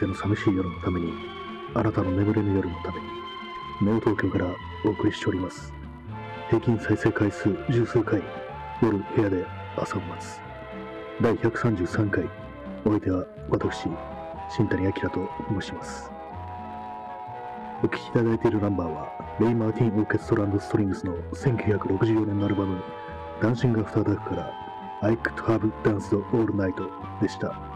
べての寂しい夜のために、あなたの眠れぬ夜のために、ノー東京からお送りしております。平均再生回数十数回、夜部屋で朝を待つ。第133回、お相手は私、新谷明と申します。お聴きいただいているナンバーは、レイ・マーティン・オーケストラストリングスの1964年のアルバム、ダンシング・アフター・ダークから、I could have danced all night でした。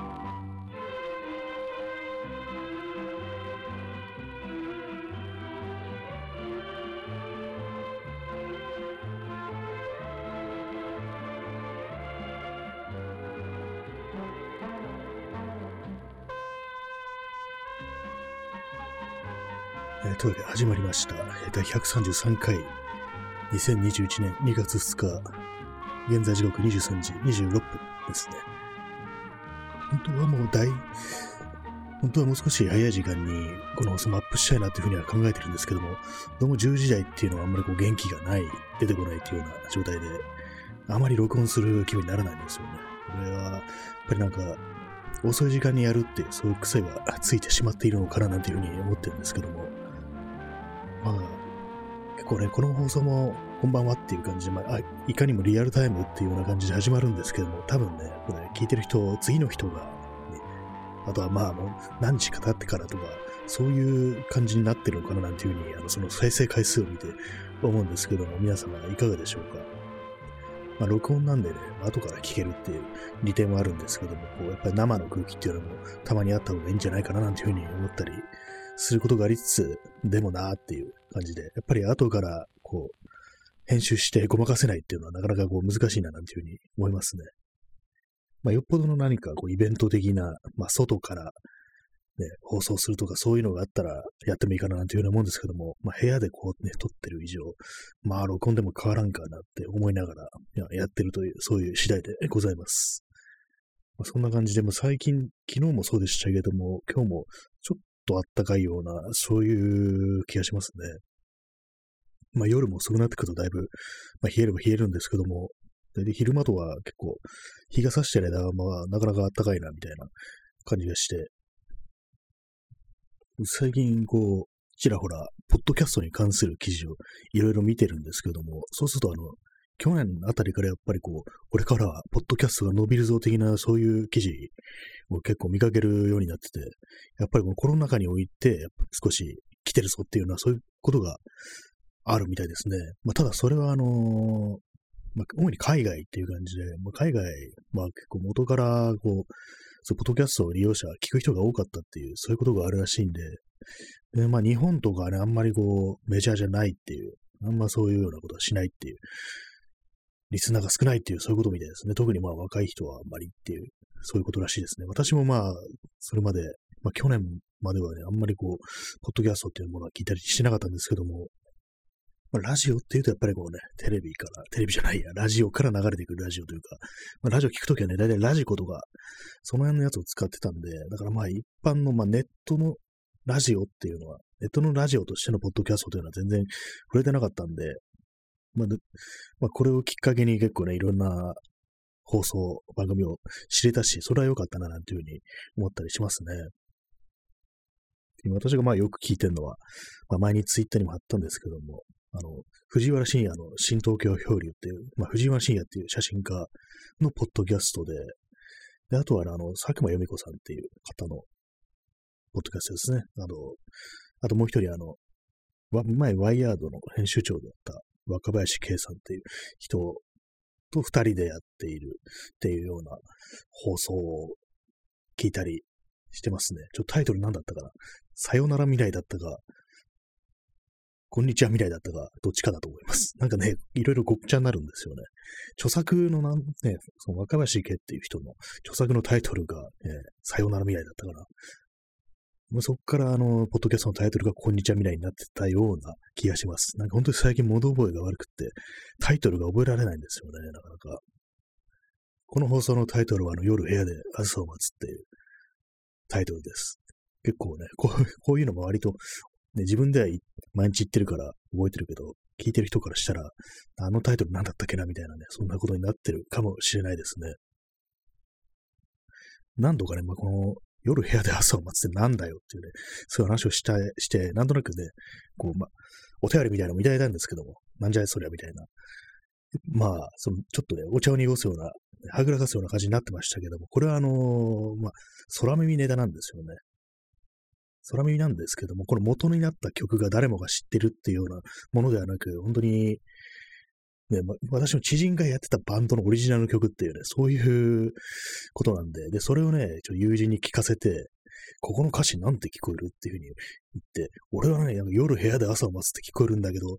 というわけで始まりました。第133回、2021年2月2日、現在時刻23時26分ですね。本当はもう大、本当はもう少し早い時間にこの放送もアップしたいなというふうには考えてるんですけども、どうも10時台っていうのはあんまりこう元気がない、出てこないっていうような状態で、あまり録音する気分にならないんですよね。これは、やっぱりなんか、遅い時間にやるって、そういう癖がついてしまっているのかななんていうふうに思ってるんですけども、まあ、結構ね、この放送も、こんばんはっていう感じで、まあ、いかにもリアルタイムっていうような感じで始まるんですけども、多分ね、これ聞いてる人、次の人が、ね、あとはまあ、もう何日か経ってからとか、そういう感じになってるのかななんていうふうに、あのその再生回数を見て思うんですけども、皆様いかがでしょうか？まあ、録音なんでね、後から聞けるっていう利点はあるんですけども、こうやっぱり生の空気っていうのもたまにあった方がいいんじゃないかななんていうふうに思ったりすることがありつつ、でもなーっていう感じで、やっぱり後からこう、編集してごまかせないっていうのはなかなかこう難しいななんていうふうに思いますね。まあ、よっぽどの何かこうイベント的な、まあ、外からね、放送するとかそういうのがあったらやってもいいかななんていうようなもんですけども、まあ、部屋でこうね、撮ってる以上、まあ、録音でも変わらんかなって思いながらやってるという、そういう次第でございます。まあ、そんな感じで、も最近、昨日もそうでしたけども、今日もちょっとあったかいような、そういう気がしますね。まあ夜も遅くなってくるとだいぶ、まあ、冷えれば冷えるんですけども、で昼間とは結構、日が差してる間は、まあ、なかなか暖かいな、みたいな感じがして、最近、こう、ちらほら、ポッドキャストに関する記事をいろいろ見てるんですけども、そうすると、あの、去年あたりからやっぱりこう、これからはポッドキャストが伸びるぞ的なそういう記事を結構見かけるようになってて、やっぱりこのコロナ禍において少し来てるぞっていうのはそういうことがあるみたいですね。まあ、ただそれはあの、まあ、主に海外っていう感じで、まあ、海外、まあ結構元からこう、そう、ポッドキャストを利用者、聞く人が多かったっていう、そういうことがあるらしいんで、で、まあ日本とかね、あんまりこう、メジャーじゃないっていう、あんまそういうようなことはしないっていう、リスナーが少ないっていう、そういうことみたいですね。特にまあ若い人はあんまりっていう、そういうことらしいですね。私もまあ、それまで、まあ去年まではね、あんまりこう、ポッドキャストっていうものは聞いたりしてなかったんですけども、まあ、ラジオっていうとやっぱりこうね、テレビから、テレビじゃないや、ラジオから流れてくるラジオというか、まあ、ラジオ聞くときはね、大体ラジコとか、その辺のやつを使ってたんで、だからまあ一般の、まあ、ネットのラジオっていうのは、ネットのラジオとしてのポッドキャストというのは全然触れてなかったんで、まあ、まあ、これをきっかけに結構ね、いろんな放送、番組を知れたし、それは良かったな、なんていうふうに思ったりしますね。今私がまあよく聞いてるのは、まあ、前にツイッターにも貼ったんですけども、あの、藤原信也の新東京漂流っていう、まあ、藤原信也っていう写真家のポッドキャストで、で、あとはあの、佐久間由美子さんっていう方のポッドキャストですね。あの、あともう一人あの、前ワイヤードの編集長だった若林圭さんっていう人と二人でやっているっていうような放送を聞いたりしてますね。ちょっとタイトル何だったかなさよなら未来だったか、こんにちは未来だったか、どっちかだと思います。なんかね、いろいろごっちゃになるんですよね。著作のなん、ね、その若林家っていう人の著作のタイトルが、えさよなら未来だったかな。そこからあの、ポッドキャストのタイトルがこんにちは未来になってたような気がします。なんか本当に最近物覚えが悪くって、タイトルが覚えられないんですよね、なかなか。この放送のタイトルはあの夜部屋で朝を待つっていうタイトルです。結構ね、こうこういうのも割と、ね、自分では毎日言ってるから覚えてるけど、聞いてる人からしたら、あのタイトル何だったっけなみたいなね、そんなことになってるかもしれないですね。何度かね、まあ、この夜部屋で朝を待つってなんだよっていうね、そういう話をしたして、なんとなくね、こう、まあ、お手りみたいなのもいただいたんですけども、なんじゃいそりゃみたいな。まあ、その、ちょっとね、お茶を濁すような、はぐらかすような感じになってましたけども、これはあのー、まあ、空耳ネタなんですよね。空耳なんですけども、この元になった曲が誰もが知ってるっていうようなものではなく、本当に、ね、ま、私の知人がやってたバンドのオリジナルの曲っていうね、そういうことなんで、で、それをね、ちょ友人に聞かせて、ここの歌詞なんて聞こえるっていうふうに言って、俺はね、夜部屋で朝を待つって聞こえるんだけど、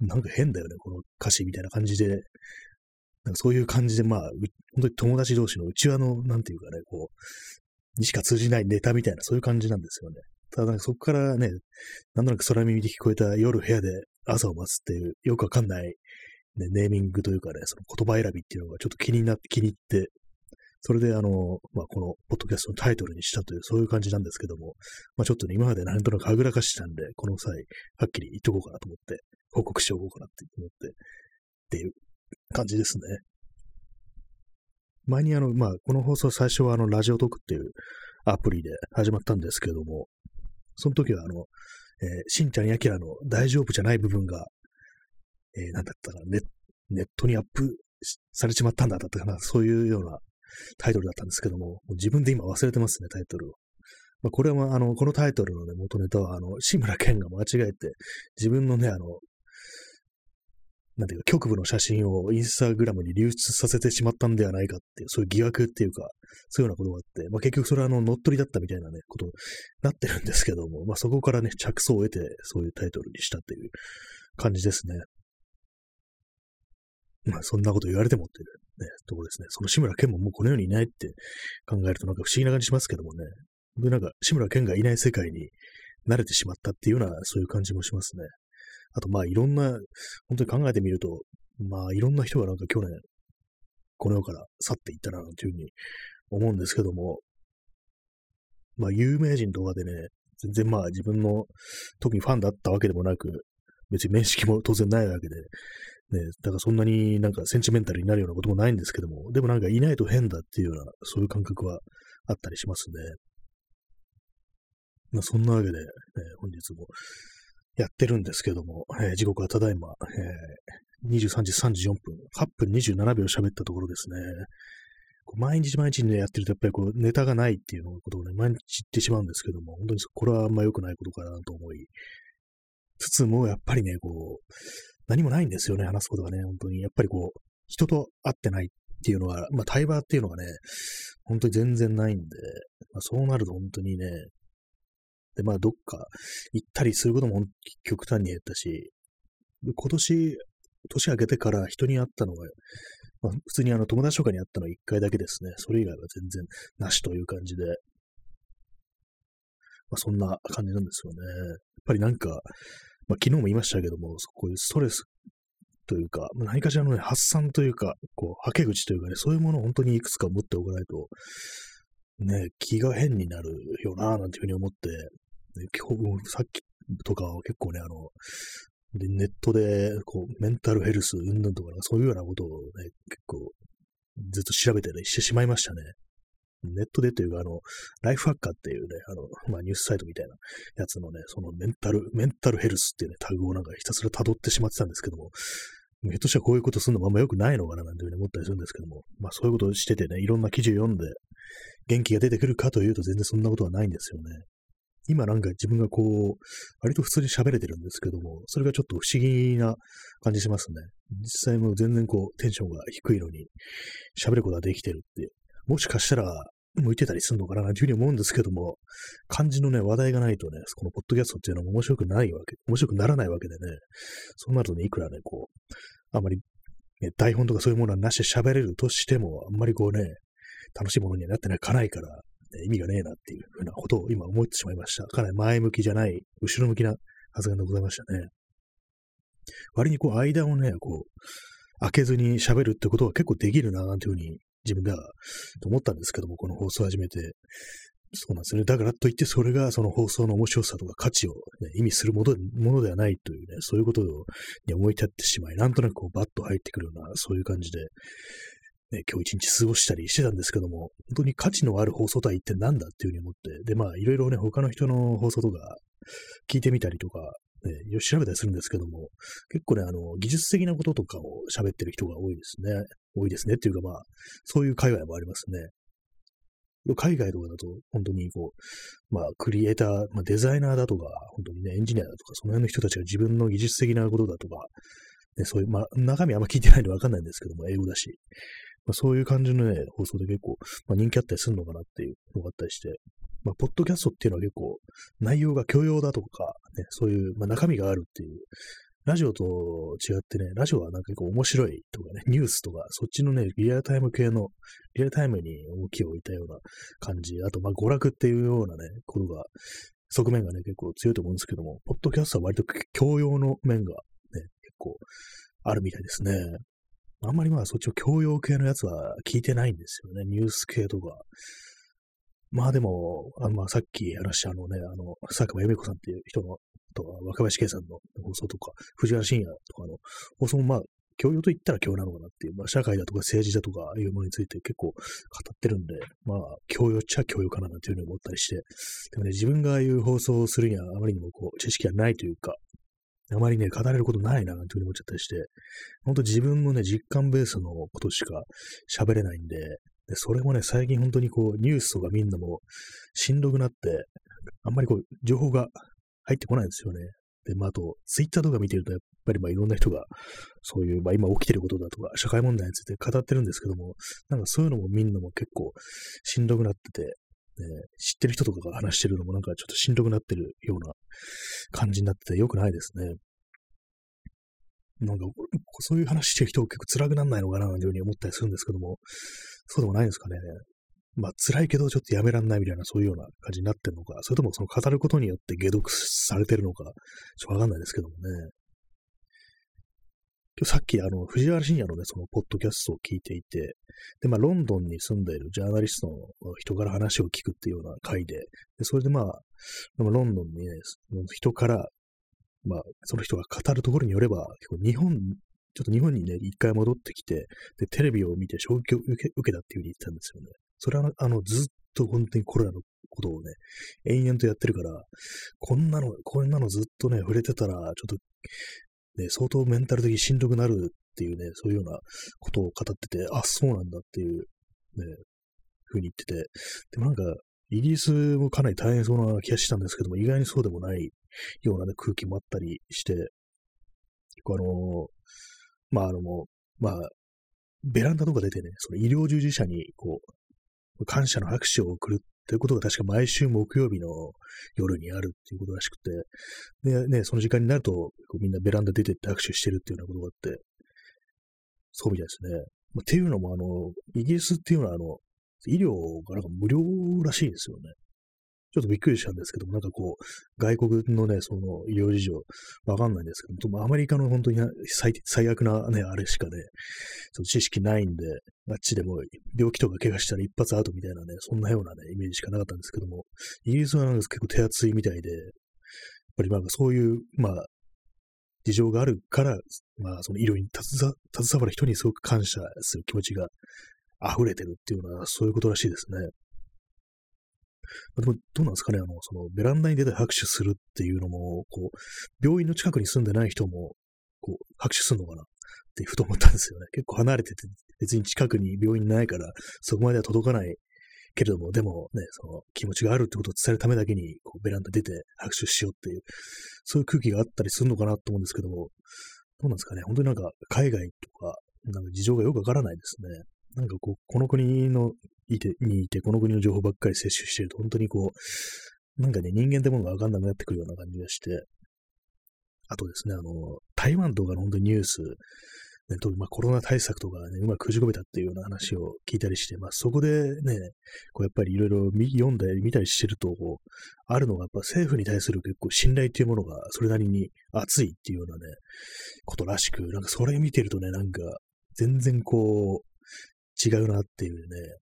なんか変だよね、この歌詞みたいな感じで、なんかそういう感じで、まあ、本当に友達同士の内輪の、なんていうかね、こう、にしか通じないネタみたいな、そういう感じなんですよね。ただ、そこからね、なんとなく空耳で聞こえた夜部屋で朝を待つっていう、よくわかんない、ね、ネーミングというかね、その言葉選びっていうのがちょっと気になって、気に入って、それで、あの、まあ、このポッドキャストのタイトルにしたという、そういう感じなんですけども、まあ、ちょっとね、今までなんとなくはぐらかしてたんで、この際、はっきり言っとこうかなと思って、報告しておこうかなって思って、っていう感じですね。前にあの、まあ、この放送最初はあの、ラジオトークっていうアプリで始まったんですけども、その時はあの、えー、しんちゃんやきらの大丈夫じゃない部分が、えー、なんだったかな、ネットにアップされちまったんだだったかな、そういうようなタイトルだったんですけども、も自分で今忘れてますね、タイトルを。まあ、これは、あの、このタイトルのね、元ネタは、あの、志村けんが間違えて、自分のね、あの、なんていうか、局部の写真をインスタグラムに流出させてしまったんではないかっていう、そういう疑惑っていうか、そういうようなことがあって、まあ、結局それはあの乗っ取りだったみたいなね、ことになってるんですけども、まあ、そこからね、着想を得て、そういうタイトルにしたっていう感じですね。まあ、そんなこと言われてもっていうね、ところですね。その志村けんももうこの世にいないって考えるとなんか不思議な感じしますけどもね。で、なんか志村けんがいない世界に慣れてしまったっていうような、そういう感じもしますね。あと、まあ、いろんな、本当に考えてみると、まあ、いろんな人がなんか去年、この世から去っていったな、というふうに思うんですけども、まあ、有名人とかでね、全然まあ、自分の特にファンだったわけでもなく、別に面識も当然ないわけで、ね、だからそんなになんかセンチメンタルになるようなこともないんですけども、でもなんかいないと変だっていうような、そういう感覚はあったりしますね。まあ、そんなわけで、ね、本日もやってるんですけども、えー、時刻はただいま、えー、23時34分、8分27秒喋ったところですね。毎日毎日ね、やってると、やっぱりこう、ネタがないっていうことをね、毎日言ってしまうんですけども、本当にこれはあんま良くないことかなと思いつつも、やっぱりね、こう、何もないんですよね、話すことがね、本当に。やっぱりこう、人と会ってないっていうのは、まあ、対話っていうのがね、本当に全然ないんで、まあ、そうなると本当にね、で、まあ、どっか行ったりすることも極端に減ったし、今年、年明けてから人に会ったのが、まあ、普通にあの友達とかに会ったのは1回だけですね。それ以外は全然なしという感じで。まあ、そんな感じなんですよね。やっぱりなんか、まあ、昨日も言いましたけども、こういうストレスというか、何かしらの、ね、発散というか、こう、はけ口というかね、そういうものを本当にいくつか持っておかないと、ね、気が変になるよな、なんていうふうに思って、ね今日、さっきとかは結構ね、あの、ネットで、こう、メンタルヘルス、うんぬんとか、そういうようなことをね、結構、ずっと調べてね、してしまいましたね。ネットでというか、あの、ライフハッカーっていうね、あの、まあ、ニュースサイトみたいなやつのね、そのメンタル、メンタルヘルスっていうね、タグをなんかひたすら辿ってしまってたんですけども、ひょっとしたらこういうことするのもあんま良くないのかななんていうふうに思ったりするんですけども、まあそういうことをしててね、いろんな記事を読んで、元気が出てくるかというと全然そんなことはないんですよね。今なんか自分がこう、割と普通に喋れてるんですけども、それがちょっと不思議な感じしますね。実際も全然こう、テンションが低いのに、喋ることができてるって、もしかしたら、向いてたりするのかな、というふうに思うんですけども、漢字のね、話題がないとね、このポッドキャストっていうのも面白くないわけ、面白くならないわけでね、そうなるとね、いくらね、こう、あんまり、ね、台本とかそういうものはなしで喋れるとしても、あんまりこうね、楽しいものにはなってないかないから、意味がねえなっていうふうなことを今思ってしまいました。かなり前向きじゃない、後ろ向きな発言でございましたね。割にこう間をね、こう、開けずに喋るってことは結構できるな、なんていうふうに自分ではと思ったんですけども、この放送を始めて。そうなんですね。だからといってそれがその放送の面白さとか価値を、ね、意味するものものではないというね、そういうことに思い立ってしまい、なんとなくこうバッと入ってくるような、そういう感じで、ね、今日一日過ごしたりしてたんですけども、本当に価値のある放送とは一体何だっていうふうに思って、で、まあ、いろいろね、他の人の放送とか聞いてみたりとか、ね、調べたりするんですけども、結構ね、あの、技術的なこととかを喋ってる人が多いですね。多いですねっていうか、まあ、そういう界隈もありますね。海外とかだと、本当にこう、まあ、クリエイター、まあ、デザイナーだとか、本当にね、エンジニアだとか、その辺の人たちが自分の技術的なことだとか、ね、そういう、まあ、中身あんま聞いてないんでわかんないんですけども、英語だし。まあ、そういう感じのね、放送で結構、まあ、人気あったりするのかなっていうのがあったりして、まあ、ポッドキャストっていうのは結構、内容が許容だとか、ね、そういう、まあ、中身があるっていう、ラジオと違ってね、ラジオはなんか結構面白いとかね、ニュースとか、そっちのね、リアルタイム系の、リアルタイムに重きを置いたような感じ、あと、まあ、娯楽っていうようなね、ことが、側面がね、結構強いと思うんですけども、ポッドキャストは割と教養の面がね、結構あるみたいですね。あんまりまあそっちを教養系のやつは聞いてないんですよね。ニュース系とか。まあでも、あまあさっき話したあのね、あの、佐久間由美子さんっていう人の、とか、若林圭さんの放送とか、藤原信也とかの放送もまあ、教養と言ったら教養なのかなっていう、まあ社会だとか政治だとかいうものについて結構語ってるんで、まあ、教養っちゃ教養かななんていうふうに思ったりして、でもね、自分がああいう放送をするにはあまりにもこう、知識がないというか、あまりね、語れることないな、なんていうふうに思っちゃったりして、ほんと自分のね、実感ベースのことしか喋れないんで、でそれもね、最近本当にこう、ニュースとかみんなもしんどくなって、あんまりこう、情報が入ってこないんですよね。で、まあ、あと、ツイッターとか見てると、やっぱりまあ、いろんな人が、そういう、まあ、今起きてることだとか、社会問題について語ってるんですけども、なんかそういうのもみんなも結構しんどくなってて、ね、知ってる人とかが話してるのもなんかちょっとしんどくなってるような感じになってて良くないですね。なんか、そういう話してる人結構辛くなんないのかな、なんていうふうに思ったりするんですけども、そうでもないんですかね。まあ、辛いけどちょっとやめらんないみたいな、そういうような感じになってるのか、それともその語ることによって解読されてるのか、ちょっとわかんないですけどもね。さっきあの、藤原信也のね、そのポッドキャストを聞いていて、で、まあ、ロンドンに住んでいるジャーナリストの人から話を聞くっていうような回で、でそれでまあ、ロンドンにね、人から、まあ、その人が語るところによれば、日本、ちょっと日本にね、一回戻ってきて、で、テレビを見て衝撃を受け受けたっていうふうに言ったんですよね。それは、あの、ずっと本当にコロナのことをね、延々とやってるから、こんなの、こんなのずっとね、触れてたら、ちょっと、ね、相当メンタル的にしんどくなるっていうね、そういうようなことを語ってて、あ、そうなんだっていう、ね、ふうに言ってて、でもなんか、イギリスもかなり大変そうな気がしたんですけども、意外にそうでもないような、ね、空気もあったりして、結構あのまああの、まあ、ベランダとか出てね、その医療従事者に、こう、感謝の拍手を送るっということが確か毎週木曜日の夜にあるっていうことらしくて、で、ね、その時間になると、みんなベランダ出てって握手してるっていうようなことがあって、そうみたいですね。っていうのも、あの、イギリスっていうのは、あの、医療がなんか無料らしいですよね。ちょっとびっくりしたんですけども、なんかこう、外国のね、その医療事情、わかんないんですけども、アメリカの本当に最最悪なね、あれしかね、その知識ないんで、あっちでも病気とか怪我したら一発アウトみたいなね、そんなようなね、イメージしかなかったんですけども、イギリスはなんか結構手厚いみたいで、やっぱりなんかそういう、まあ、事情があるから、まあ、その医療に携わる人にすごく感謝する気持ちが溢れてるっていうのは、そういうことらしいですね。でも、どうなんですかね、あの、その、ベランダに出て拍手するっていうのも、こう、病院の近くに住んでない人も、こう、拍手するのかなってふと思ったんですよね。結構離れてて、別に近くに病院ないから、そこまでは届かないけれども、でもね、その気持ちがあるってことを伝えるためだけに、こう、ベランダ出て拍手しようっていう、そういう空気があったりするのかなと思うんですけども、どうなんですかね、本当になんか、海外とか、なんか事情がよくわからないですね。なんかこう、この国のいて、にいて、この国の情報ばっかり摂取してると、本当にこう、なんかね、人間ってものがわかんなくなってくるような感じがして、あとですね、あの、台湾とかの本当にニュース、ね、とまあ、コロナ対策とかね、うまくくじ込めたっていうような話を聞いたりして、まあ、そこでね、こうやっぱりいろいろ読んだり見たりしてると、こう、あるのがやっぱ政府に対する結構信頼っていうものがそれなりに熱いっていうようなね、ことらしく、なんかそれ見てるとね、なんか、全然こう、違うなっていうね、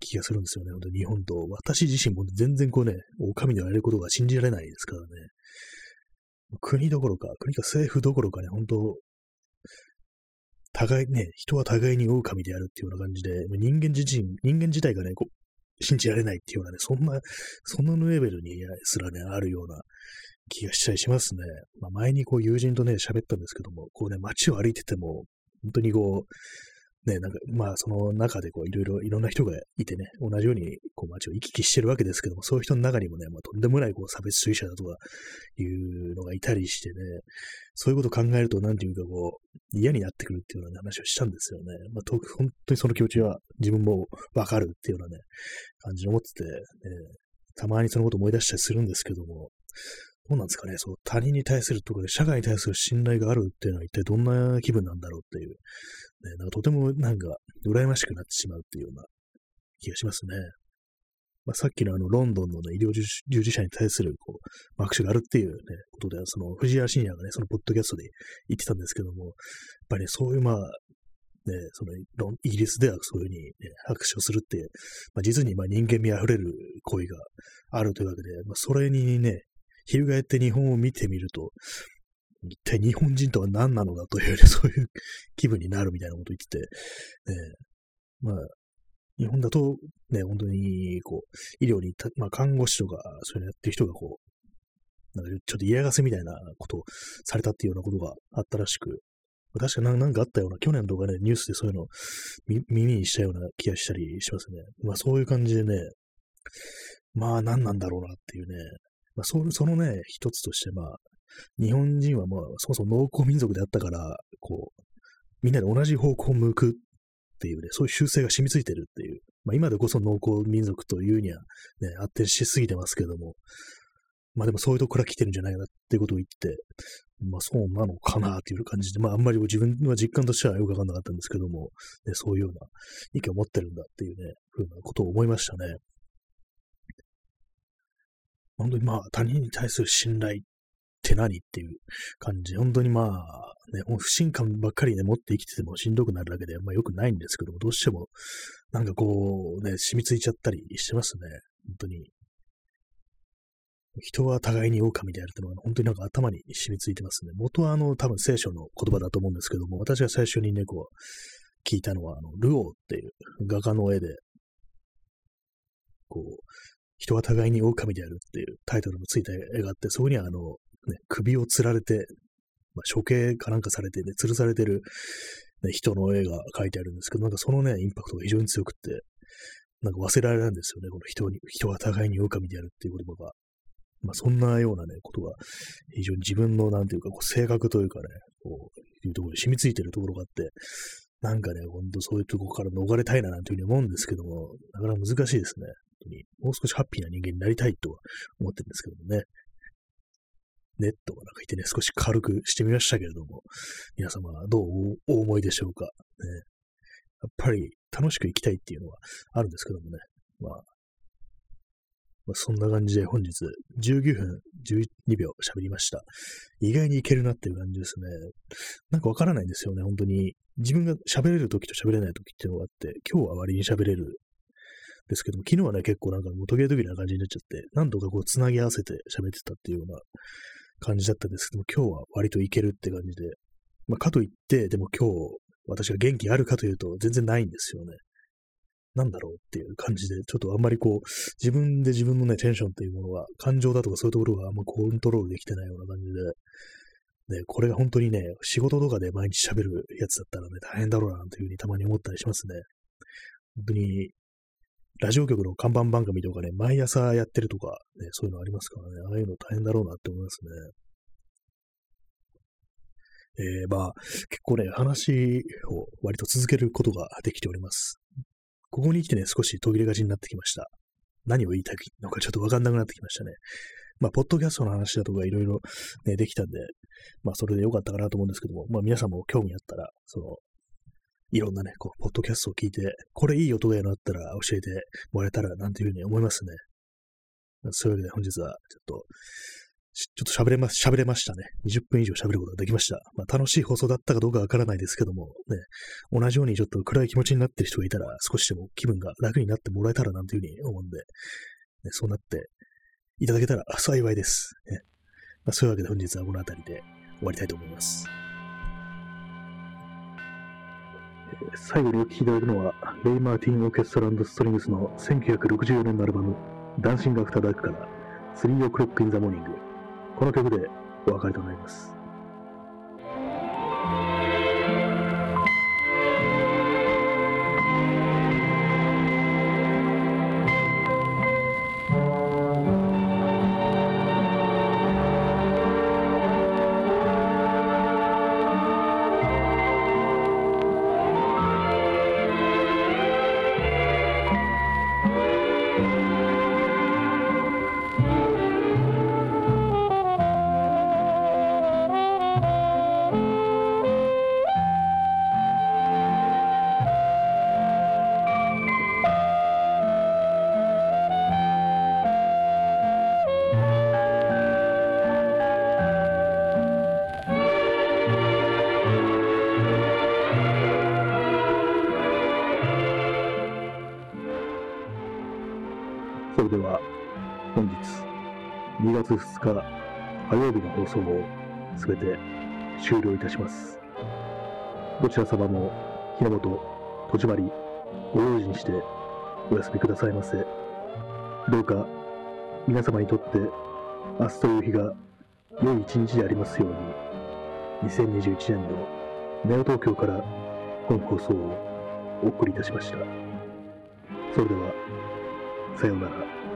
気がするんですよね。本当日本と。私自身も全然こうね、お上のやれることが信じられないですからね。国どころか、国か政府どころかね、本当互いね、人は互いに狼であるっていうような感じで、人間自身、人間自体がね、こう、信じられないっていうようなね、そんな、そんなレベルにすらね、あるような気がしたりしますね。まあ、前にこう友人とね、喋ったんですけども、こうね、街を歩いてても、本当にこう、ね、なんか、まあ、その中でこう、いろいろ、いろんな人がいてね、同じように、こう、街を行き来してるわけですけども、そういう人の中にもね、まあ、とんでもない、こう、差別主義者だとか、いうのがいたりしてね、そういうことを考えると、なんていうか、こう、嫌になってくるっていうような話をしたんですよね。まあ、本当にその気持ちは自分もわかるっていうようなね、感じで思ってて、ね、たまにそのこと思い出したりするんですけども、どうなんですかね、そう、他人に対するところで社会に対する信頼があるっていうのは一体どんな気分なんだろうっていう、ね、なんかとてもなんか羨ましくなってしまうっていうような気がしますね。まあ、さっきのあの、ロンドンのね、医療従事者に対する、こう、握手があるっていうね、ことで、その、藤原信也がね、そのポッドキャストで言ってたんですけども、やっぱりね、そういう、まあ、ね、その、イギリスではそういうふうに、ね、拍手をするって、まあ、実に、まあ、人間味あふれる行為があるというわけで、まあ、それにね、翻って日本を見てみると、一体日本人とは何なのだという、ね、そういう気分になるみたいなこと言ってて、ね、まあ、日本だと、ね、本当に、こう、医療に、まあ、看護師とか、そういうのやってる人が、こう、なんかちょっと嫌がせみたいなことをされたっていうようなことがあったらしく、確かなんかあったような、去年とかね、ニュースでそういうの耳にしたような気がしたりしますね。まあそういう感じでね、まあ何なんだろうなっていうね、まあそそのね、一つとしてまあ、日本人はまあそもそも農耕民族であったから、こう、みんなで同じ方向を向くっていうね、そういう習性が染みついてるっていう。まあ今でこそ農耕民族というにはね、発展しすぎてますけども、まあでもそういうとこから来てるんじゃないかなっていうことを言って、まあそうなのかなっていう感じで、まああんまり自分は実感としてはよくわかんなかったんですけども、ね、そういうような意見を持ってるんだっていうね、ふうなことを思いましたね。本当にまあ他人に対する信頼って何っていう感じ。本当にまあ、ね、不信感ばっかりね、持って生きててもしんどくなるだけで、まあ良くないんですけども、どうしても、なんかこう、ね、染みついちゃったりしてますね。本当に。人は互いに狼であるってのは、本当になんか頭に染みついてますね。元はあの、多分聖書の言葉だと思うんですけども、私が最初にね、こう、聞いたのは、あの、ルオーっていう画家の絵で、こう、人は互いに狼であるっていうタイトルのついた絵があって、そこにはあの、ね、首を吊られて、まあ、処刑かなんかされてね、吊るされてる、ね、人の絵が描いてあるんですけど、なんかそのね、インパクトが非常に強くって、なんか忘れられないんですよね、この人に、人は互いに狼であるっていう言葉が。まあ、そんなようなね、ことが、非常に自分の、なんていうか、こう性格というかね、こう、いうところに染みついてるところがあって、なんかね、ほんとそういうところから逃れたいななんていうふうに思うんですけども、なかなか難しいですね。もう少しハッピーな人間になりたいとは思ってるんですけどもね。ネットがなんかいてね、少し軽くしてみましたけれども、皆様はどうお思いでしょうか。ね、やっぱり楽しく生きたいっていうのはあるんですけどもね。まあ、まあ、そんな感じで本日19分12秒喋りました。意外にいけるなっていう感じですね。なんかわからないんですよね、本当に。自分が喋れる時と喋れない時っていうのがあって、今日は割に喋れるですけども、昨日はね、結構なんかもう時計時な感じになっちゃって、何度かこう繋ぎ合わせて喋ってたっていうような感じだったんですけども、今日は割といけるって感じで、まあ、かといって、でも今日、私が元気あるかというと、全然ないんですよね。なんだろうっていう感じで、ちょっとあんまりこう、自分で自分のね、テンションというものは、感情だとかそういうところがあんまコントロールできてないような感じで、ね、これが本当にね、仕事とかで毎日喋るやつだったらね、大変だろうな、というふうにたまに思ったりしますね。本当に、ラジオ局の看板番組とかね、毎朝やってるとか、ね、そういうのありますからね、ああいうの大変だろうなって思いますね。えー、まあ、結構ね、話を割と続けることができております。ここに来てね、少し途切れがちになってきました。何を言いたいのかちょっとわかんなくなってきましたね。まあ、ポッドキャストの話だとかいろいろね、できたんで、まあ、それでよかったかなと思うんですけども、まあ、皆さんも興味あったら、その、いろんなね、こう、ポッドキャストを聞いて、これいい音がやのあったら教えてもらえたらなんていうふうに思いますね。そういうわけで本日はちょっと、ちょっと喋れま、喋れましたね。20分以上喋ることができました。まあ、楽しい放送だったかどうかわからないですけども、ね、同じようにちょっと暗い気持ちになってる人がいたら、少しでも気分が楽になってもらえたらなんていうふうに思うんで、ね、そうなっていただけたら幸いです。ねまあ、そういうわけで本日はこの辺りで終わりたいと思います。最後にお聴きいただくのは、レイ・マーティン・オーケストラストリングスの1964年のアルバム、ダンシング・アフター・ダークから、3オクロック・イン・ザモーニング。この曲でお別れとなります。2日火曜日の放送をすべて終了いたします。どちら様も日の本、戸締まり、ご用心してお休みくださいませ。どうか皆様にとって明日という日が良い一日でありますように、2021年のネオ東京から本放送をお送りいたしました。それでは、さようなら。